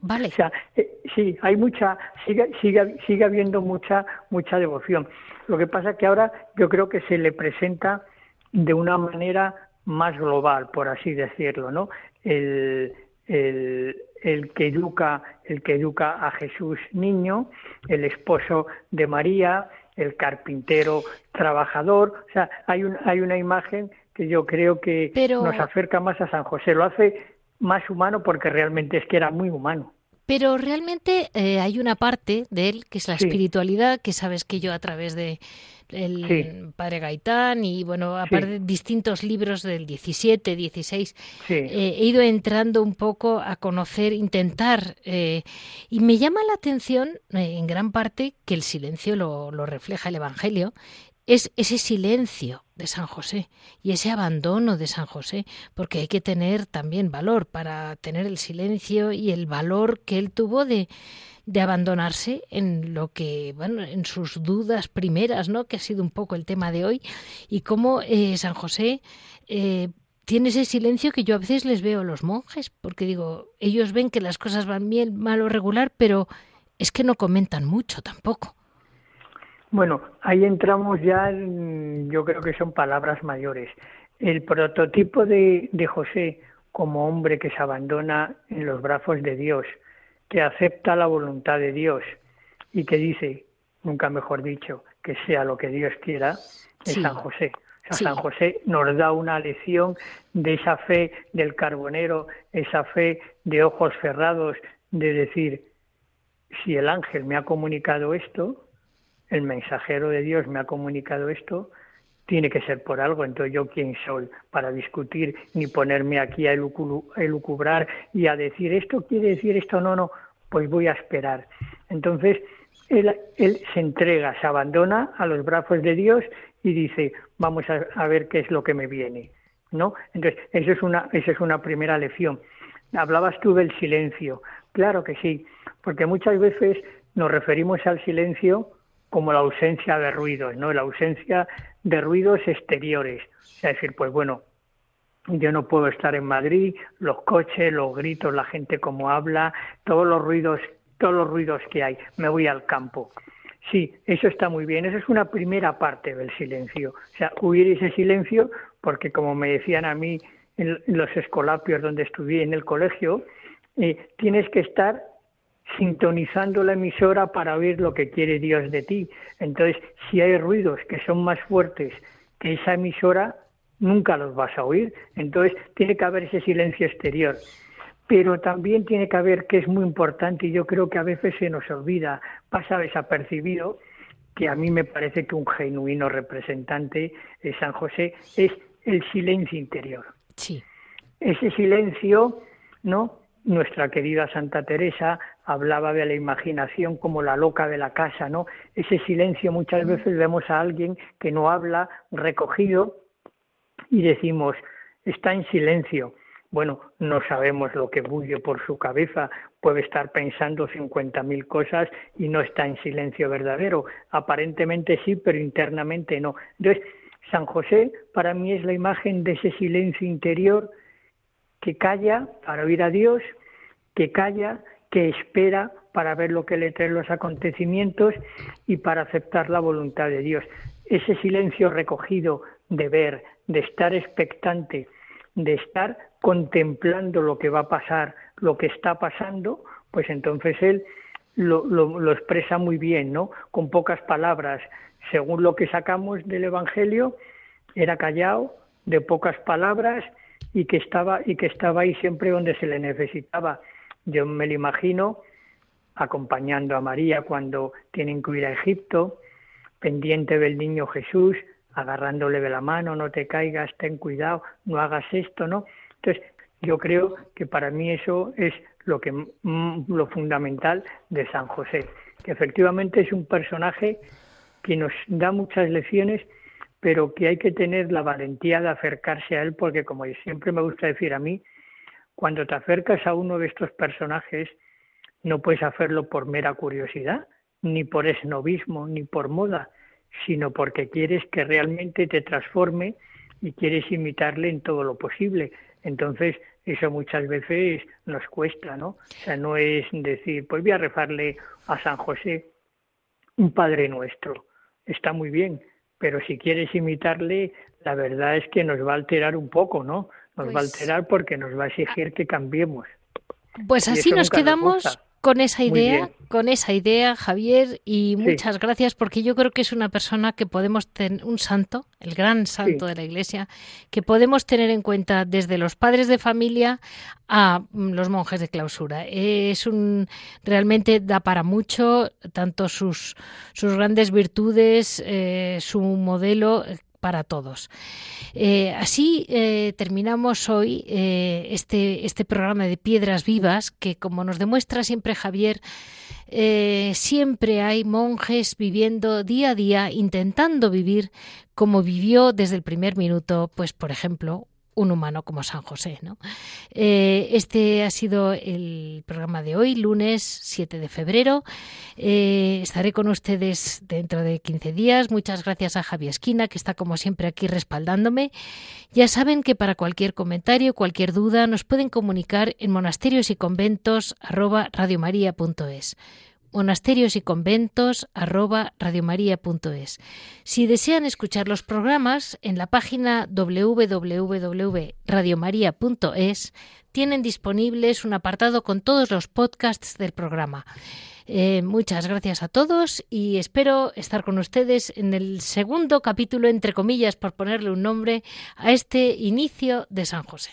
Vale. O sea, eh, sí, hay mucha, sigue, sigue, sigue habiendo mucha, mucha devoción. Lo que pasa que ahora yo creo que se le presenta de una manera más global, por así decirlo, ¿no? El, el, el que educa, el que educa a Jesús niño, el esposo de María, el carpintero trabajador, o sea, hay un, hay una imagen que yo creo que nos acerca más a San José, lo hace más humano porque realmente es que era muy humano. Pero realmente eh, hay una parte de él que es la espiritualidad, que sabes que yo a través de el padre Gaitán y bueno, aparte de distintos libros del 17, 16, eh, he ido entrando un poco a conocer, intentar, eh, y me llama la atención en gran parte que el silencio lo, lo refleja el Evangelio, es ese silencio de San José y ese abandono de San José, porque hay que tener también valor para tener el silencio y el valor que él tuvo de, de abandonarse en lo que, bueno, en sus dudas primeras, ¿no? Que ha sido un poco el tema de hoy y cómo eh, San José eh, tiene ese silencio que yo a veces les veo a los monjes, porque digo, ellos ven que las cosas van bien, mal o regular, pero es que no comentan mucho tampoco. Bueno, ahí entramos ya, yo creo que son palabras mayores. El prototipo de, de José como hombre que se abandona en los brazos de Dios, que acepta la voluntad de Dios y que dice, nunca mejor dicho, que sea lo que Dios quiera, es San José. San José nos da una lección de esa fe del carbonero, esa fe de ojos cerrados, de decir, si el ángel me ha comunicado esto, el mensajero de Dios me ha comunicado esto, tiene que ser por algo. Entonces, ¿yo quién soy para discutir ni ponerme aquí a elucubrar y a decir esto quiere decir esto? No, no, pues voy a esperar. Entonces, él, él se entrega, se abandona a los brazos de Dios y dice, vamos a, ver qué es lo que me viene. ¿No? Entonces, eso es una, esa es una primera lección. Hablabas tú del silencio. Claro que sí, porque muchas veces nos referimos al silencio como la ausencia de ruidos, ¿no? La ausencia de ruidos exteriores. Es decir, pues bueno, yo no puedo estar en Madrid, los coches, los gritos, la gente como habla, todos los ruidos, todos los ruidos que hay, me voy al campo. Sí, eso está muy bien. Esa es una primera parte del silencio. O sea, huir ese silencio, porque como me decían a mí en los escolapios donde estudié en el colegio, eh, tienes que estar sintonizando la emisora para oír lo que quiere Dios de ti. Entonces, si hay ruidos que son más fuertes que esa emisora, nunca los vas a oír. Entonces, tiene que haber ese silencio exterior. Pero también tiene que haber, que es muy importante y yo creo que a veces se nos olvida, pasa desapercibido, que a mí me parece que un genuino representante de San José es el silencio interior. Sí. Ese silencio, ¿no? Nuestra querida Santa Teresa hablaba de la imaginación como la loca de la casa, ¿no? Ese silencio muchas veces vemos a alguien que no habla, recogido, y decimos, está en silencio. Bueno, no sabemos lo que bulle por su cabeza, puede estar pensando 50.000 cosas y no está en silencio verdadero. Aparentemente sí, pero internamente no. Entonces, San José para mí es la imagen de ese silencio interior que calla para oír a Dios, que calla que espera para ver lo que le traen los acontecimientos y para aceptar la voluntad de Dios. Ese silencio recogido de ver, de estar expectante, de estar contemplando lo que va a pasar, lo que está pasando, pues entonces él lo, lo, expresa muy bien, ¿no? Con pocas palabras. Según lo que sacamos del Evangelio, era callado, de pocas palabras y que estaba y que estaba ahí siempre donde se le necesitaba. Yo me lo imagino acompañando a María cuando tienen que ir a Egipto, pendiente del niño Jesús, agarrándole de la mano, no te caigas, ten cuidado, no hagas esto, ¿no? Entonces, yo creo que para mí eso es lo que mm, lo fundamental de San José, que efectivamente es un personaje que nos da muchas lecciones, pero que hay que tener la valentía de acercarse a él, porque como siempre me gusta decir a mí, cuando te acercas a uno de estos personajes, no puedes hacerlo por mera curiosidad, ni por esnovismo, ni por moda, sino porque quieres que realmente te transforme y quieres imitarle en todo lo posible. Entonces, eso muchas veces nos cuesta, ¿no? O sea, no es decir, pues voy a rezarle a San José un Padre Nuestro. Está muy bien, pero si quieres imitarle, la verdad es que nos va a alterar un poco, ¿no? Nos va a pues alterar porque nos va a exigir que cambiemos. Pues así nos quedamos con esa idea, con esa idea, Javier, y muchas gracias porque yo creo que es una persona que podemos tener, un santo, el gran santo de la Iglesia, que podemos tener en cuenta desde los padres de familia a mm, los monjes de clausura. Es un realmente da para mucho, tanto sus, sus grandes virtudes, eh, su modelo para todos. Eh, así eh, terminamos hoy eh, este, este programa de Piedras Vivas, que como nos demuestra siempre Javier, siempre hay monjes viviendo día a día, intentando vivir como vivió desde el primer minuto, pues por ejemplo, un humano como San José. ¿no? Eh, este ha sido el programa de hoy, lunes 7 de febrero. Eh, estaré con ustedes dentro de 15 días. Muchas gracias a Javi Esquina, que está como siempre aquí respaldándome. Ya saben que para cualquier comentario, cualquier duda, nos pueden comunicar en monasterios y conventos monasterios y conventos arroba radiomaria.es. Si desean escuchar los programas, en la página www.radiomaria.es tienen disponibles un apartado con todos los podcasts del programa. Eh, muchas gracias a todos y espero estar con ustedes en el segundo capítulo, entre comillas, por ponerle un nombre, a este inicio de San José.